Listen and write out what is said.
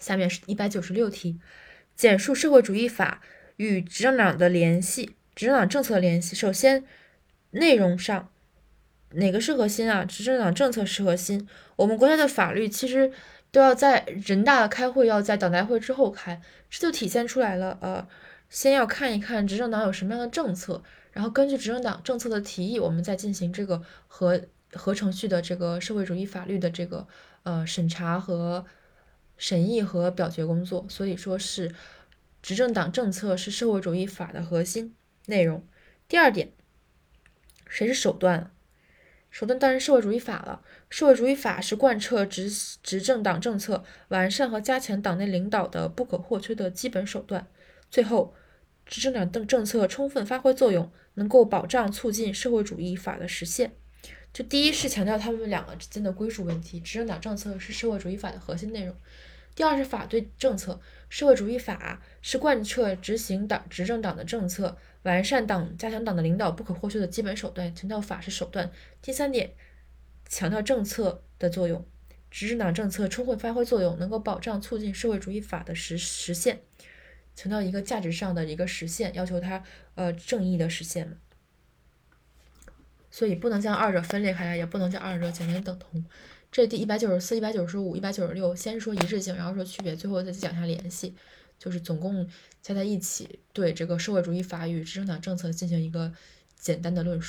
下面是一百九十六题，简述社会主义法与执政党的联系，执政党政策的联系。首先，内容上哪个是核心啊？执政党政策是核心。我们国家的法律其实都要在人大开会，要在党代会之后开，这就体现出来了。呃，先要看一看执政党有什么样的政策，然后根据执政党政策的提议，我们再进行这个合合程序的这个社会主义法律的这个呃审查和。审议和表决工作，所以说是执政党政策是社会主义法的核心内容。第二点，谁是手段？手段当然社会主义法了。社会主义法是贯彻执执政党政策、完善和加强党内领导的不可或缺的基本手段。最后，执政党政政策充分发挥作用，能够保障促进社会主义法的实现。就第一是强调他们两个之间的归属问题，执政党政策是社会主义法的核心内容。第二是法对政策，社会主义法是贯彻执行党执政党的政策，完善党、加强党的领导不可或缺的基本手段。强调法是手段。第三点，强调政策的作用，执政党政策充分发挥作用，能够保障促进社会主义法的实实现。强调一个价值上的一个实现，要求它呃正义的实现。所以不能将二者分裂开来，也不能将二者简单等同。这第一百九十四、一百九十五、一百九十六，先说一致性，然后说区别，最后再讲一下联系，就是总共加在一起，对这个社会主义法与执政党政策进行一个简单的论述。